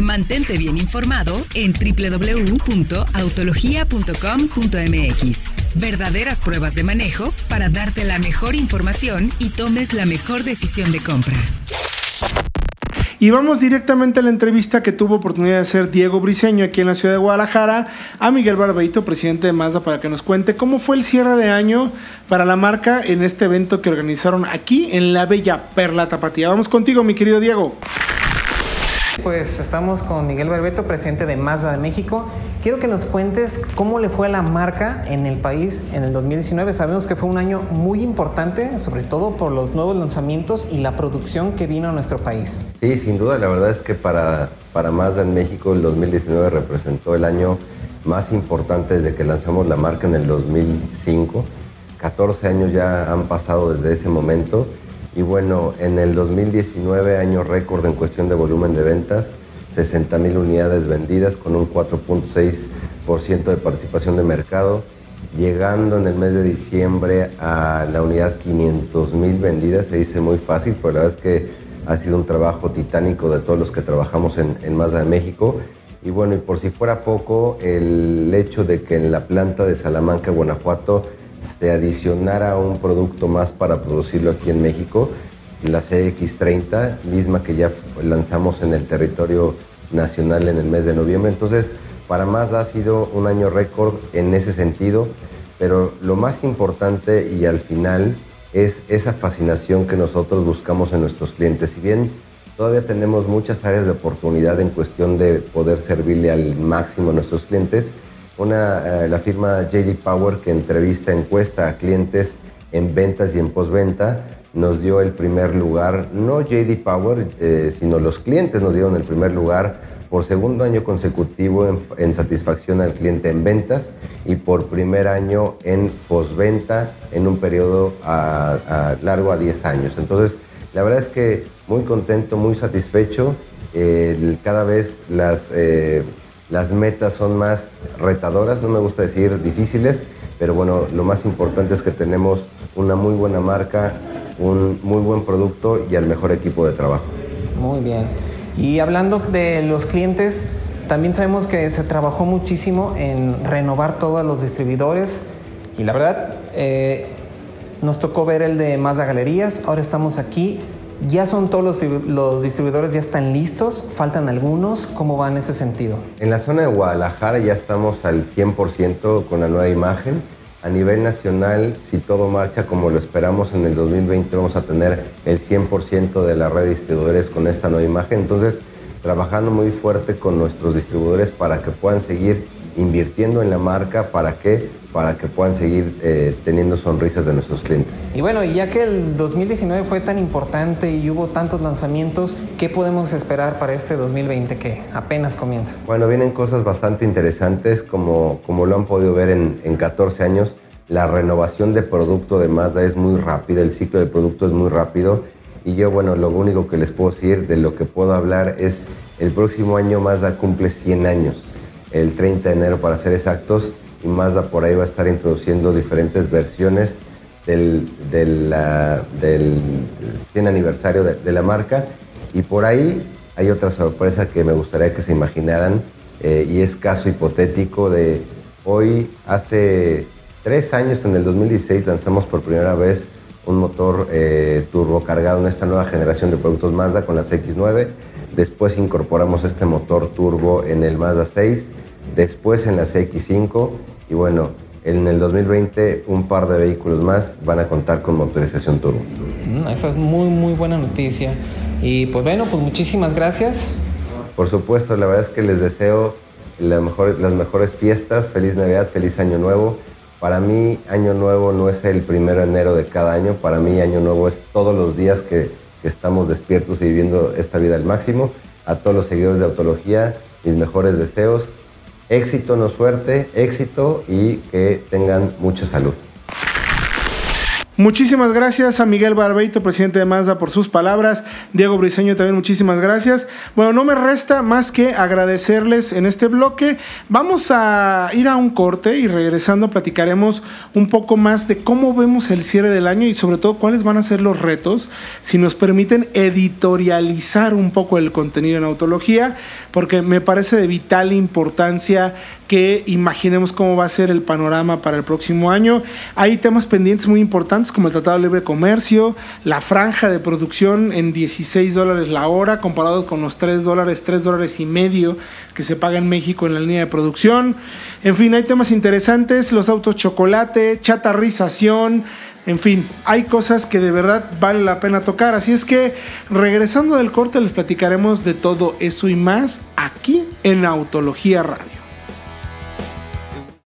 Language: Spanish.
Mantente bien informado en www.autologia.com.mx. Verdaderas pruebas de manejo para darte la mejor información y tomes la mejor decisión de compra. Y vamos directamente a la entrevista que tuvo oportunidad de hacer Diego Briseño aquí en la ciudad de Guadalajara a Miguel Barbeito, presidente de Mazda, para que nos cuente cómo fue el cierre de año para la marca en este evento que organizaron aquí en la Bella Perla Tapatía. Vamos contigo, mi querido Diego. Pues estamos con Miguel Barbeto, presidente de Mazda de México. Quiero que nos cuentes cómo le fue a la marca en el país en el 2019. Sabemos que fue un año muy importante, sobre todo por los nuevos lanzamientos y la producción que vino a nuestro país. Sí, sin duda, la verdad es que para, para Mazda en México el 2019 representó el año más importante desde que lanzamos la marca en el 2005. 14 años ya han pasado desde ese momento y bueno, en el 2019, año récord en cuestión de volumen de ventas, 60 mil unidades vendidas con un 4.6% de participación de mercado, llegando en el mes de diciembre a la unidad 500 mil vendidas. Se dice muy fácil, pero la verdad es que ha sido un trabajo titánico de todos los que trabajamos en, en Mazda de México. Y bueno, y por si fuera poco, el hecho de que en la planta de Salamanca, Guanajuato, se adicionara un producto más para producirlo aquí en México, la CX30, misma que ya lanzamos en el territorio nacional en el mes de noviembre. Entonces, para Mazda ha sido un año récord en ese sentido, pero lo más importante y al final es esa fascinación que nosotros buscamos en nuestros clientes. Si bien todavía tenemos muchas áreas de oportunidad en cuestión de poder servirle al máximo a nuestros clientes, una, eh, la firma JD Power que entrevista, encuesta a clientes en ventas y en postventa, nos dio el primer lugar, no JD Power, eh, sino los clientes nos dieron el primer lugar por segundo año consecutivo en, satisfacción al cliente en ventas y por primer año en postventa en un periodo largo a 10 años. Entonces, la verdad es que muy contento, muy satisfecho. cada vez las eh, las metas son más retadoras, no me gusta decir difíciles, pero bueno, lo más importante es que tenemos una muy buena marca, un muy buen producto y el mejor equipo de trabajo. Muy bien. Y hablando de los clientes, también sabemos que se trabajó muchísimo en renovar todos los distribuidores y la verdad eh, nos tocó ver el de Mazda Galerías, ahora estamos aquí ¿Ya son todos los, distribuidores, ya están listos? ¿Faltan algunos? ¿Cómo va en ese sentido? En la zona de Guadalajara ya estamos al 100% con la nueva imagen. A nivel nacional, si todo marcha como lo esperamos, en el 2020 vamos a tener el 100% de la red de distribuidores con esta nueva imagen. Entonces, trabajando muy fuerte con nuestros distribuidores para que puedan seguir invirtiendo en la marca. ¿Para qué? para que puedan seguir eh, teniendo sonrisas de nuestros clientes. Y bueno, ya que el 2019 fue tan importante y hubo tantos lanzamientos, ¿qué podemos esperar para este 2020 que apenas comienza? Bueno, vienen cosas bastante interesantes, como, como lo han podido ver en, en 14 años. La renovación de producto de Mazda es muy rápida, el ciclo de producto es muy rápido. Y yo, bueno, lo único que les puedo decir, de lo que puedo hablar, es el próximo año Mazda cumple 100 años, el 30 de enero para ser exactos y Mazda por ahí va a estar introduciendo diferentes versiones del, del, del 100 aniversario de, la marca. Y por ahí hay otra sorpresa que me gustaría que se imaginaran eh, y es caso hipotético de hoy, hace tres años, en el 2016, lanzamos por primera vez un motor eh, turbo cargado en esta nueva generación de productos Mazda con las X9. Después incorporamos este motor turbo en el Mazda 6, después en la X5 y bueno, en el 2020 un par de vehículos más van a contar con motorización turbo. Mm, esa es muy, muy buena noticia. Y pues bueno, pues muchísimas gracias. Por supuesto, la verdad es que les deseo las mejores fiestas, feliz Navidad, feliz Año Nuevo. Para mí, Año Nuevo no es el primero de enero de cada año, para mí Año Nuevo es todos los días que, que estamos despiertos y viviendo esta vida al máximo. A todos los seguidores de Autología, mis mejores deseos, Éxito, no suerte, éxito y que tengan mucha salud. Muchísimas gracias a Miguel Barbeito, presidente de Mazda, por sus palabras. Diego Briseño también muchísimas gracias. Bueno, no me resta más que agradecerles en este bloque. Vamos a ir a un corte y regresando platicaremos un poco más de cómo vemos el cierre del año y sobre todo cuáles van a ser los retos, si nos permiten editorializar un poco el contenido en autología, porque me parece de vital importancia que imaginemos cómo va a ser el panorama para el próximo año. Hay temas pendientes muy importantes como el Tratado de Libre Comercio, la franja de producción en 16 dólares la hora comparado con los 3 dólares, 3 dólares y medio que se paga en México en la línea de producción. En fin, hay temas interesantes, los autos chocolate, chatarrización, en fin, hay cosas que de verdad vale la pena tocar. Así es que regresando del corte les platicaremos de todo eso y más aquí en Autología Radio.